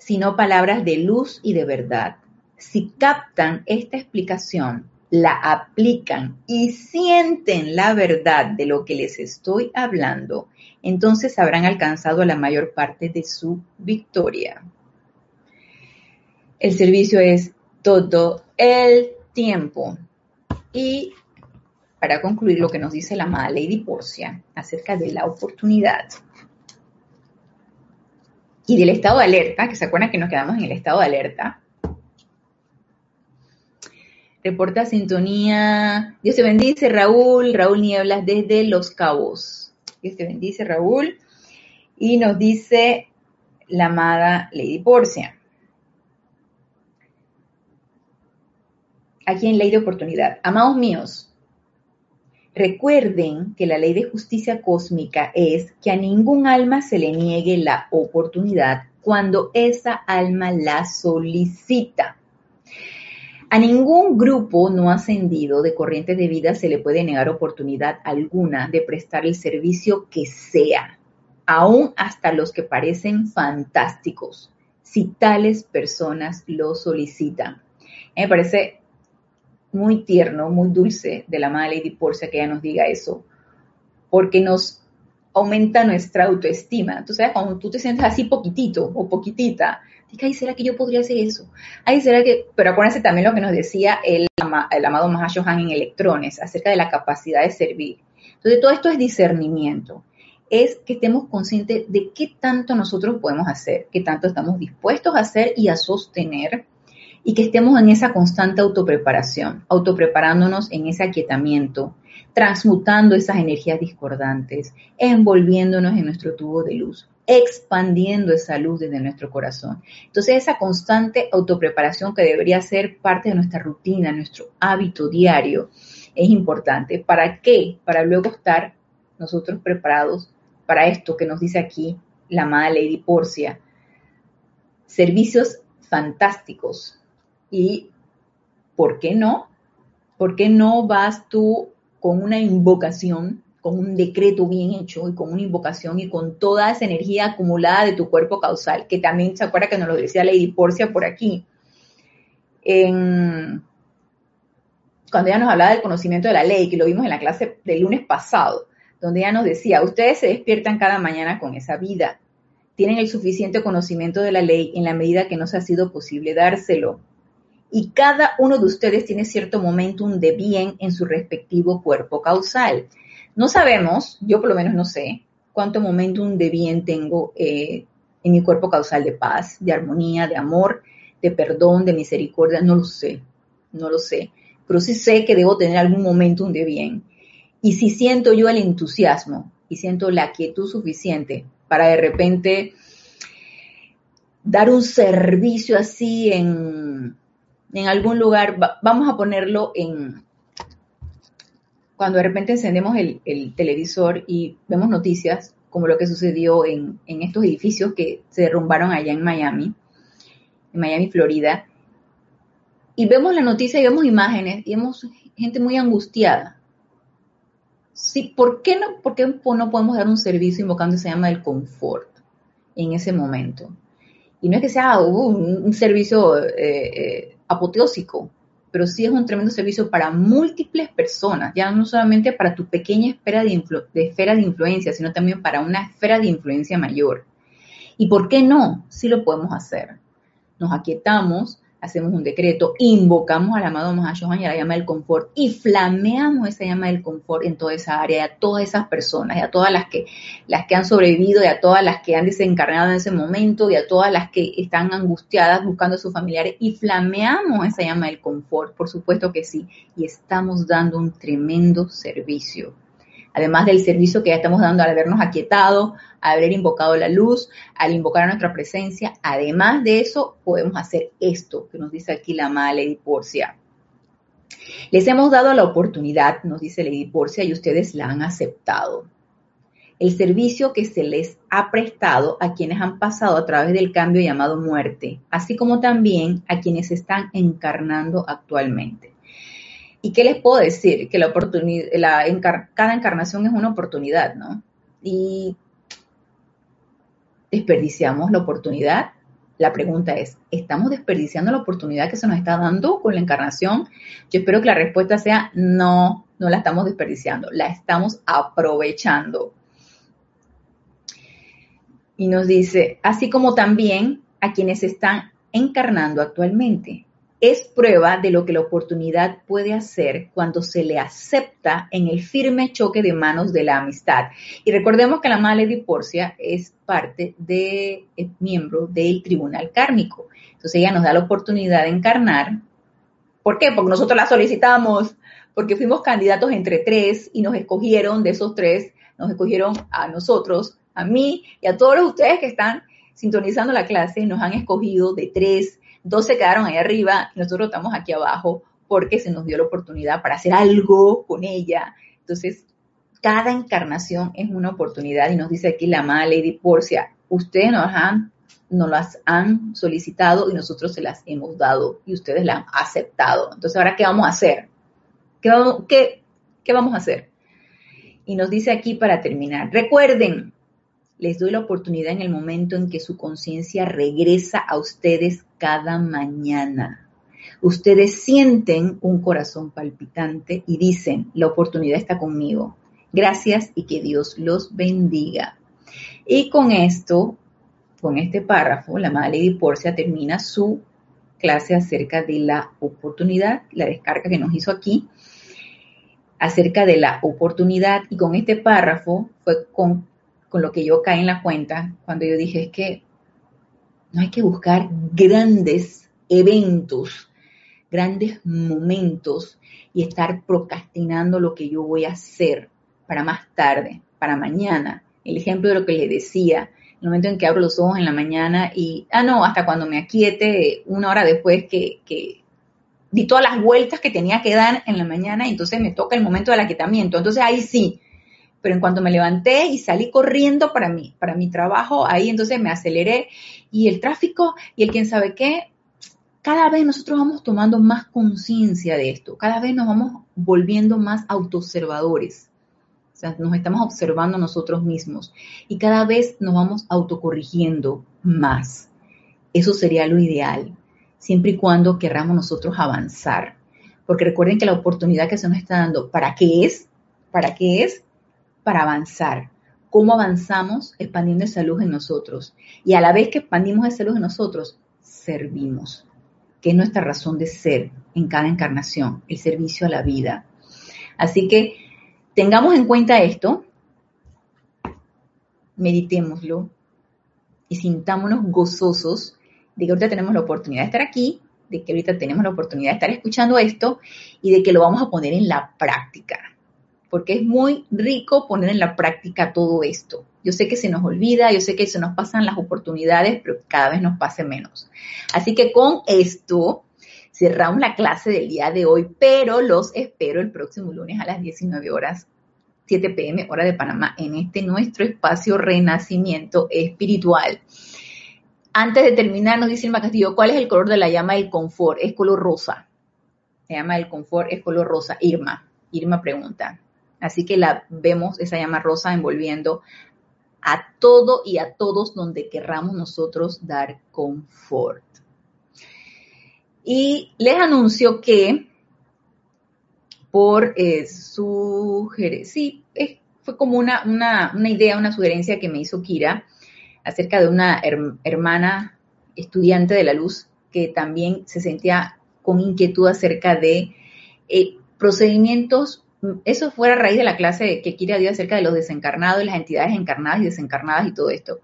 sino palabras de luz y de verdad. Si captan esta explicación, la aplican y sienten la verdad de lo que les estoy hablando, entonces habrán alcanzado la mayor parte de su victoria. El servicio es todo el tiempo. Y para concluir lo que nos dice la amada Lady Porcia acerca de la oportunidad y del estado de alerta, que se acuerdan que nos quedamos en el estado de alerta. Reporta sintonía. Dios te bendice, Raúl. Raúl Nieblas desde Los Cabos. Dios te bendice, Raúl. Y nos dice la amada Lady Porcia. Aquí en Ley de Oportunidad. Amados míos, Recuerden que la ley de justicia cósmica es que a ningún alma se le niegue la oportunidad cuando esa alma la solicita. A ningún grupo no ascendido de corrientes de vida se le puede negar oportunidad alguna de prestar el servicio que sea, aún hasta los que parecen fantásticos, si tales personas lo solicitan. Me parece muy tierno, muy dulce de la amada Lady Porcia que ella nos diga eso, porque nos aumenta nuestra autoestima. Entonces, sabes, cuando tú te sientes así poquitito o poquitita, dices, ay, ¿será que yo podría hacer eso? Ay, ¿será que...? Pero acuérdense también lo que nos decía el, el amado Mahashohan en Electrones, acerca de la capacidad de servir. Entonces, todo esto es discernimiento. Es que estemos conscientes de qué tanto nosotros podemos hacer, qué tanto estamos dispuestos a hacer y a sostener, y que estemos en esa constante autopreparación, autopreparándonos en ese aquietamiento, transmutando esas energías discordantes, envolviéndonos en nuestro tubo de luz, expandiendo esa luz desde nuestro corazón. Entonces esa constante autopreparación que debería ser parte de nuestra rutina, nuestro hábito diario, es importante. ¿Para qué? Para luego estar nosotros preparados para esto que nos dice aquí la amada Lady Porcia. Servicios fantásticos, y ¿por qué no? ¿Por qué no vas tú con una invocación, con un decreto bien hecho y con una invocación y con toda esa energía acumulada de tu cuerpo causal? Que también se acuerda que nos lo decía Lady Porcia por aquí. cuando ella nos hablaba del conocimiento de la ley, que lo vimos en la clase del lunes pasado, donde ella nos decía, ustedes se despiertan cada mañana con esa vida, tienen el suficiente conocimiento de la ley en la medida que nos ha sido posible dárselo y cada uno de ustedes tiene cierto momentum de bien en su respectivo cuerpo causal. No sabemos, yo por lo menos no sé, cuánto momentum de bien tengo eh, en mi cuerpo causal de paz, de armonía, de amor, de perdón, de misericordia, no lo sé, no lo sé, pero sí sé que debo tener algún momentum de bien. Y si siento yo el entusiasmo y siento la quietud suficiente para de repente dar un servicio así en, en algún lugar, vamos a ponerlo en, cuando de repente encendemos el, televisor y vemos noticias, como lo que sucedió en, estos edificios que se derrumbaron allá en Miami, en Miami, Florida, y vemos la noticia y vemos imágenes y vemos gente muy angustiada. Sí, ¿por qué no, por qué no podemos dar un servicio invocando se llama el confort en ese momento? Y no es que sea uh, un, servicio eh, eh, apoteósico, pero sí es un tremendo servicio para múltiples personas, ya no solamente para tu pequeña esfera de, esfera de influencia, sino también para una esfera de influencia mayor. ¿Y por qué no? Sí lo podemos hacer. Nos aquietamos, hacemos un decreto, invocamos al amado Mahashohan y a la llama del confort y flameamos esa llama del confort en toda esa área, a todas esas personas, y a todas las que, las que han sobrevivido, y a todas las que han desencarnado en ese momento, y a todas las que están angustiadas buscando a sus familiares, y flameamos esa llama del confort, por supuesto que sí, y estamos dando un tremendo servicio además del servicio que ya estamos dando al habernos aquietado, al haber invocado la luz, al invocar a nuestra presencia, además de eso, podemos hacer esto que nos dice aquí la amada Lady Porcia. Les hemos dado la oportunidad, nos dice Lady Porcia, y ustedes la han aceptado. El servicio que se les ha prestado a quienes han pasado a través del cambio llamado muerte, así como también a quienes están encarnando actualmente. ¿Y qué les puedo decir? Que la oportunidad, cada encarnación es una oportunidad, ¿no? Y desperdiciamos la oportunidad. La pregunta es, ¿estamos desperdiciando la oportunidad que se nos está dando con la encarnación? Yo espero que la respuesta sea no, no la estamos desperdiciando, la estamos aprovechando. Y nos dice, así como también a quienes están encarnando actualmente es prueba de lo que la oportunidad puede hacer cuando se le acepta en el firme choque de manos de la amistad. Y recordemos que la Madre de Porcia es parte de, es miembro del tribunal kármico. Entonces ella nos da la oportunidad de encarnar. ¿Por qué? Porque nosotros la solicitamos, porque fuimos candidatos entre tres y nos escogieron de esos tres, nos escogieron a nosotros, a mí y a todos ustedes que están sintonizando la clase, nos han escogido de tres dos se quedaron ahí arriba nosotros estamos aquí abajo porque se nos dio la oportunidad para hacer algo con ella. Entonces, cada encarnación es una oportunidad y nos dice aquí la amada Lady Porcia, ustedes nos han las han solicitado y nosotros se las hemos dado y ustedes las han aceptado. Entonces, ¿ahora qué vamos a hacer? ¿Qué qué, qué vamos a hacer? Y nos dice aquí para terminar, recuerden, les doy la oportunidad en el momento en que su conciencia regresa a ustedes cada mañana. Ustedes sienten un corazón palpitante y dicen, la oportunidad está conmigo. Gracias y que Dios los bendiga. Y con esto, con este párrafo, la Madre Lady Porcia termina su clase acerca de la oportunidad, la descarga que nos hizo aquí, acerca de la oportunidad. Y con este párrafo fue con con lo que yo caí en la cuenta cuando yo dije es que no hay que buscar grandes eventos, grandes momentos y estar procrastinando lo que yo voy a hacer para más tarde, para mañana. El ejemplo de lo que le decía, el momento en que abro los ojos en la mañana y, ah, no, hasta cuando me aquiete una hora después que, que di todas las vueltas que tenía que dar en la mañana entonces me toca el momento del aquietamiento. Entonces ahí sí, pero en cuanto me levanté y salí corriendo para mí, para mi trabajo, ahí entonces me aceleré y el tráfico y el quién sabe qué, cada vez nosotros vamos tomando más conciencia de esto, cada vez nos vamos volviendo más autoobservadores. O sea, nos estamos observando nosotros mismos y cada vez nos vamos autocorrigiendo más. Eso sería lo ideal, siempre y cuando querramos nosotros avanzar. Porque recuerden que la oportunidad que se nos está dando, ¿para qué es? ¿Para qué es? Para avanzar. ¿Cómo avanzamos? Expandiendo esa luz en nosotros. Y a la vez que expandimos esa luz en nosotros, servimos, que es nuestra razón de ser en cada encarnación, el servicio a la vida. Así que tengamos en cuenta esto, meditémoslo y sintámonos gozosos de que ahorita tenemos la oportunidad de estar aquí, de que ahorita tenemos la oportunidad de estar escuchando esto y de que lo vamos a poner en la práctica porque es muy rico poner en la práctica todo esto. Yo sé que se nos olvida, yo sé que se nos pasan las oportunidades, pero cada vez nos pase menos. Así que con esto cerramos la clase del día de hoy, pero los espero el próximo lunes a las 19 horas 7 pm, hora de Panamá, en este nuestro espacio Renacimiento Espiritual. Antes de terminar, nos dice Irma Castillo, ¿cuál es el color de la llama del confort? Es color rosa. La llama del confort es color rosa. Irma, Irma pregunta. Así que la vemos, esa llama rosa, envolviendo a todo y a todos donde querramos nosotros dar confort. Y les anuncio que por eh, sugerencia, sí, fue como una, una, una idea, una sugerencia que me hizo Kira, acerca de una hermana estudiante de la luz que también se sentía con inquietud acerca de eh, procedimientos, eso fue a raíz de la clase que Kira dio acerca de los desencarnados, las entidades encarnadas y desencarnadas y todo esto,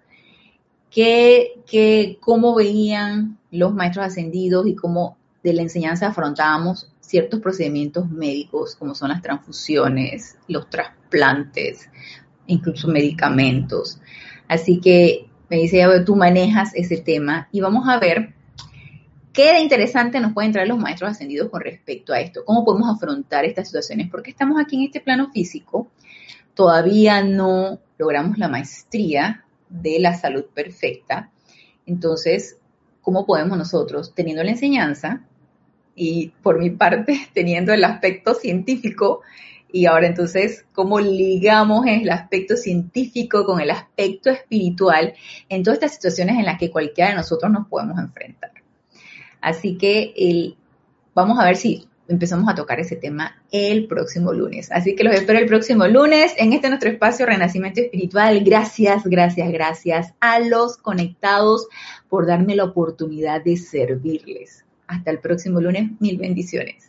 que, que cómo veían los maestros ascendidos y cómo de la enseñanza afrontábamos ciertos procedimientos médicos como son las transfusiones, los trasplantes, incluso medicamentos. Así que me dice, tú manejas ese tema y vamos a ver qué de interesante nos pueden traer los maestros ascendidos con respecto a esto, cómo podemos afrontar estas situaciones, porque estamos aquí en este plano físico, todavía no logramos la maestría de la salud perfecta, entonces, ¿cómo podemos nosotros, teniendo la enseñanza y por mi parte, teniendo el aspecto científico, y ahora entonces, ¿cómo ligamos el aspecto científico con el aspecto espiritual en todas estas situaciones en las que cualquiera de nosotros nos podemos enfrentar? Así que vamos a ver si empezamos a tocar ese tema el próximo lunes. Así que los espero el próximo lunes en este nuestro espacio Renacimiento Espiritual. Gracias, gracias, gracias a los conectados por darme la oportunidad de servirles. Hasta el próximo lunes. Mil bendiciones.